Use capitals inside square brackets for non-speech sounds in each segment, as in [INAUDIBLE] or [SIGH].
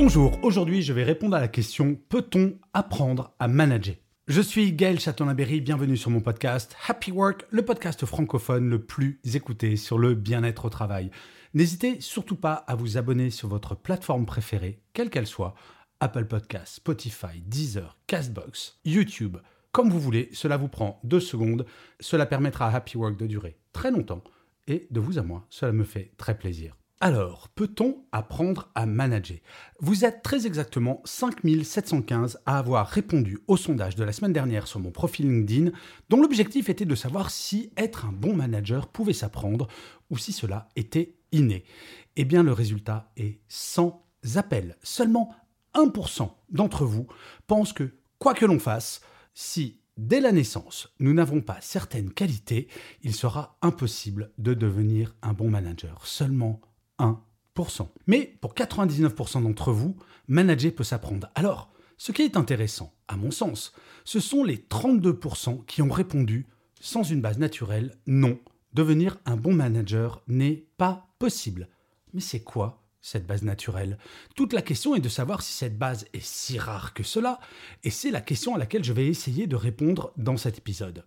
Bonjour, aujourd'hui je vais répondre à la question peut-on apprendre à manager? Je suis Gaël Châtelain-Berry, bienvenue sur mon podcast Happy Work, le podcast francophone le plus écouté sur le bien-être au travail. N'hésitez surtout pas à vous abonner sur votre plateforme préférée, quelle qu'elle soit, Apple Podcasts, Spotify, Deezer, Castbox, YouTube, comme vous voulez, cela vous prend deux secondes, cela permettra à Happy Work de durer très longtemps et de vous à moi, cela me fait très plaisir. Alors, peut-on apprendre à manager? Vous êtes très exactement 5715 à avoir répondu au sondage de la semaine dernière sur mon profil LinkedIn, dont l'objectif était de savoir si être un bon manager pouvait s'apprendre ou si cela était inné. Eh bien, le résultat est sans appel. Seulement 1% d'entre vous pensent que, quoi que l'on fasse, si dès la naissance nous n'avons pas certaines qualités, il sera impossible de devenir un bon manager. Seulement 1%. Mais pour 99% d'entre vous, manager peut s'apprendre. Alors, ce qui est intéressant, à mon sens, ce sont les 32% qui ont répondu sans une base naturelle, non, devenir un bon manager n'est pas possible. Mais c'est quoi cette base naturelle? Toute la question est de savoir si cette base est si rare que cela, et c'est la question à laquelle je vais essayer de répondre dans cet épisode.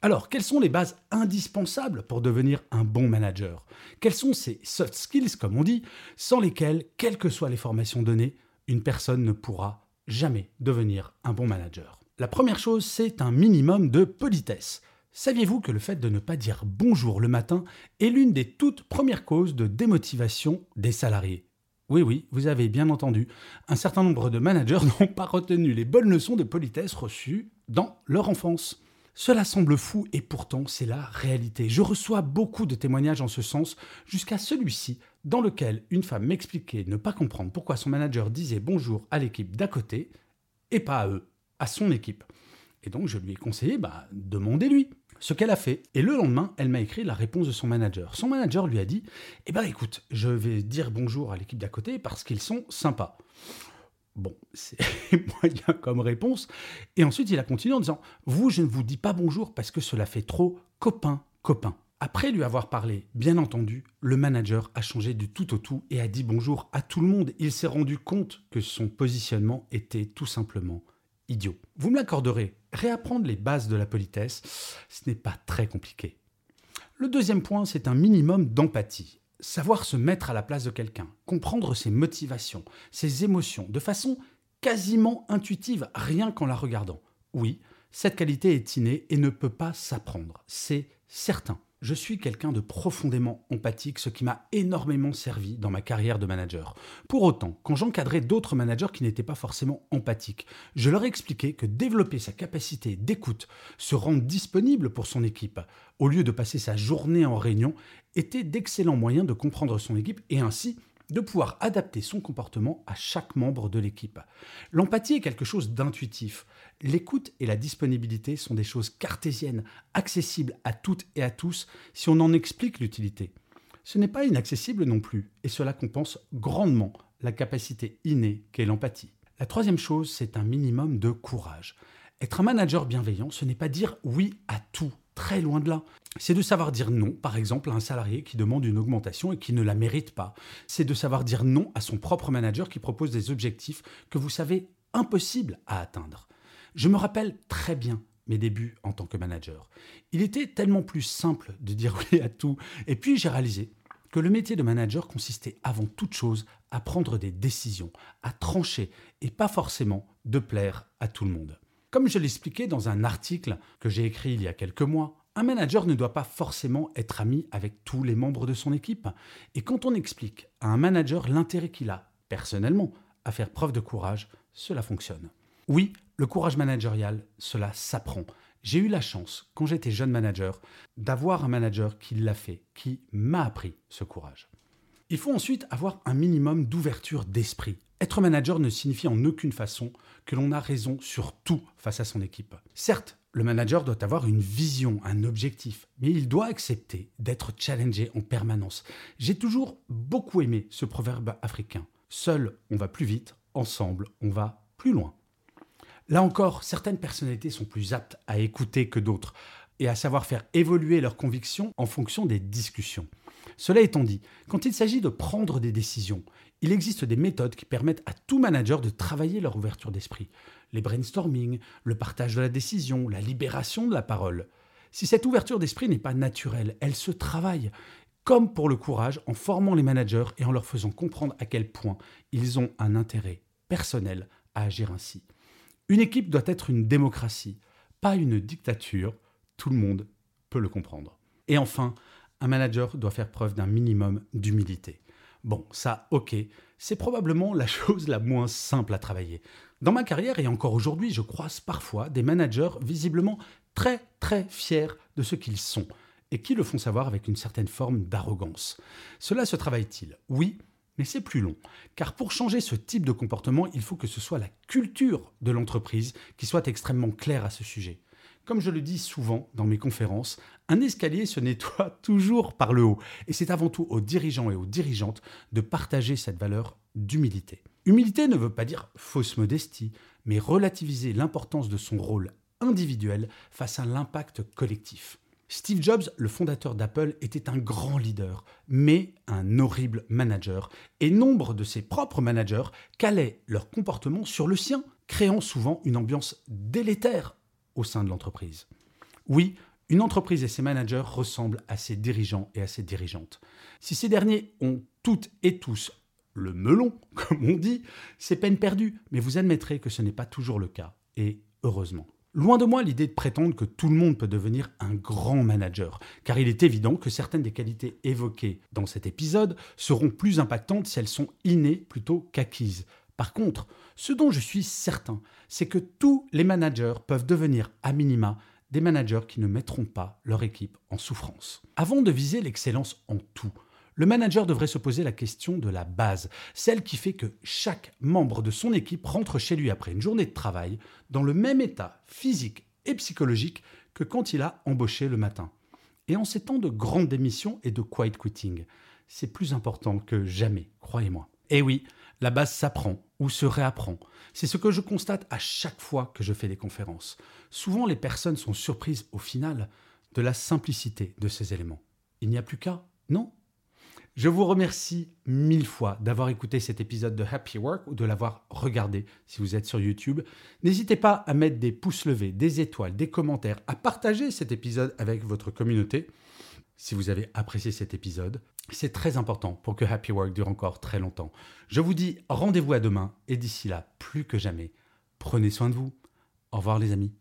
Alors, quelles sont les bases indispensables pour devenir un bon manager? Quels sont ces soft skills, comme on dit, sans lesquels, quelles que soient les formations données, une personne ne pourra jamais devenir un bon manager? La première chose, c'est un minimum de politesse. Saviez-vous que le fait de ne pas dire bonjour le matin est l'une des toutes premières causes de démotivation des salariés? Oui, oui, vous avez bien entendu. Un certain nombre de managers [LAUGHS] n'ont pas retenu les bonnes leçons de politesse reçues dans leur enfance. Cela semble fou et pourtant c'est la réalité. Je reçois beaucoup de témoignages en ce sens, jusqu'à celui-ci, dans lequel une femme m'expliquait ne pas comprendre pourquoi son manager disait bonjour à l'équipe d'à côté et pas à eux, à son équipe. Et donc je lui ai conseillé, bah, demandez-lui ce qu'elle a fait. Et le lendemain, elle m'a écrit la réponse de son manager. Son manager lui a dit, eh ben écoute, je vais dire bonjour à l'équipe d'à côté parce qu'ils sont sympas. Bon, [LAUGHS] c'est moyen comme réponse. Et ensuite, il a continué en disant Vous, je ne vous dis pas bonjour parce que cela fait trop copain, copain. Après lui avoir parlé, bien entendu, le manager a changé du tout au tout et a dit bonjour à tout le monde. Il s'est rendu compte que son positionnement était tout simplement idiot. Vous me l'accorderez, réapprendre les bases de la politesse, ce n'est pas très compliqué. Le deuxième point, c'est un minimum d'empathie savoir se mettre à la place de quelqu'un, comprendre ses motivations, ses émotions, de façon quasiment intuitive, rien qu'en la regardant. Oui, cette qualité est innée et ne peut pas s'apprendre, c'est certain. Je suis quelqu'un de profondément empathique, ce qui m'a énormément servi dans ma carrière de manager. Pour autant, quand j'encadrais d'autres managers qui n'étaient pas forcément empathiques, je leur expliquais que développer sa capacité d'écoute, se rendre disponible pour son équipe, au lieu de passer sa journée en réunion, était d'excellents moyens de comprendre son équipe et ainsi de pouvoir adapter son comportement à chaque membre de l'équipe. L'empathie est quelque chose d'intuitif. L'écoute et la disponibilité sont des choses cartésiennes, accessibles à toutes et à tous si on en explique l'utilité. Ce n'est pas inaccessible non plus, et cela compense grandement la capacité innée qu'est l'empathie. La troisième chose, c'est un minimum de courage. Être un manager bienveillant, ce n'est pas dire oui à tout, très loin de là. C'est de savoir dire non, par exemple, à un salarié qui demande une augmentation et qui ne la mérite pas. C'est de savoir dire non à son propre manager qui propose des objectifs que vous savez impossibles à atteindre. Je me rappelle très bien mes débuts en tant que manager. Il était tellement plus simple de dire oui à tout. Et puis j'ai réalisé que le métier de manager consistait avant toute chose à prendre des décisions, à trancher et pas forcément de plaire à tout le monde. Comme je l'expliquais dans un article que j'ai écrit il y a quelques mois, un manager ne doit pas forcément être ami avec tous les membres de son équipe. Et quand on explique à un manager l'intérêt qu'il a, personnellement, à faire preuve de courage, cela fonctionne. Oui, le courage managérial, cela s'apprend. J'ai eu la chance, quand j'étais jeune manager, d'avoir un manager qui l'a fait, qui m'a appris ce courage. Il faut ensuite avoir un minimum d'ouverture d'esprit. Être manager ne signifie en aucune façon que l'on a raison sur tout face à son équipe. Certes, le manager doit avoir une vision, un objectif, mais il doit accepter d'être challengé en permanence. J'ai toujours beaucoup aimé ce proverbe africain. Seul, on va plus vite, ensemble, on va plus loin. Là encore, certaines personnalités sont plus aptes à écouter que d'autres et à savoir faire évoluer leurs convictions en fonction des discussions. Cela étant dit, quand il s'agit de prendre des décisions, il existe des méthodes qui permettent à tout manager de travailler leur ouverture d'esprit. Les brainstorming, le partage de la décision, la libération de la parole. Si cette ouverture d'esprit n'est pas naturelle, elle se travaille, comme pour le courage, en formant les managers et en leur faisant comprendre à quel point ils ont un intérêt personnel à agir ainsi. Une équipe doit être une démocratie, pas une dictature, tout le monde peut le comprendre. Et enfin, un manager doit faire preuve d'un minimum d'humilité. Bon, ça, ok, c'est probablement la chose la moins simple à travailler. Dans ma carrière et encore aujourd'hui, je croise parfois des managers visiblement très très fiers de ce qu'ils sont et qui le font savoir avec une certaine forme d'arrogance. Cela se travaille-t-il? Oui, mais c'est plus long, car pour changer ce type de comportement, il faut que ce soit la culture de l'entreprise qui soit extrêmement claire à ce sujet. Comme je le dis souvent dans mes conférences, un escalier se nettoie [LAUGHS] toujours par le haut. Et c'est avant tout aux dirigeants et aux dirigeantes de partager cette valeur d'humilité. Humilité ne veut pas dire fausse modestie, mais relativiser l'importance de son rôle individuel face à l'impact collectif. Steve Jobs, le fondateur d'Apple, était un grand leader, mais un horrible manager, et nombre de ses propres managers calaient leur comportement sur le sien, créant souvent une ambiance délétère au sein de l'entreprise. Oui, une entreprise et ses managers ressemblent à ses dirigeants et à ses dirigeantes. Si ces derniers ont toutes et tous le melon, [LAUGHS] comme on dit, c'est peine perdue, mais vous admettrez que ce n'est pas toujours le cas, et heureusement. Loin de moi l'idée de prétendre que tout le monde peut devenir un grand manager, car il est évident que certaines des qualités évoquées dans cet épisode seront plus impactantes si elles sont innées plutôt qu'acquises. Par contre, ce dont je suis certain, c'est que tous les managers peuvent devenir à minima des managers qui ne mettront pas leur équipe en souffrance. Avant de viser l'excellence en tout, le manager devrait se poser la question de la base, celle qui fait que chaque membre de son équipe rentre chez lui après une journée de travail dans le même état physique et psychologique que quand il a embauché le matin. Et en ces temps de grande démission et de quiet quitting, c'est plus important que jamais, croyez-moi. Et oui, la base s'apprend ou se réapprend. C'est ce que je constate à chaque fois que je fais des conférences. Souvent, les personnes sont surprises au final de la simplicité de ces éléments. Il n'y a plus qu'à, non? Je vous remercie mille fois d'avoir écouté cet épisode de Happy Work ou de l'avoir regardé si vous êtes sur YouTube. N'hésitez pas à mettre des pouces levés, des étoiles, des commentaires, à partager cet épisode avec votre communauté si vous avez apprécié cet épisode. C'est très important pour que Happy Work dure encore très longtemps. Je vous dis rendez-vous à demain et d'ici là, plus que jamais, prenez soin de vous. Au revoir les amis.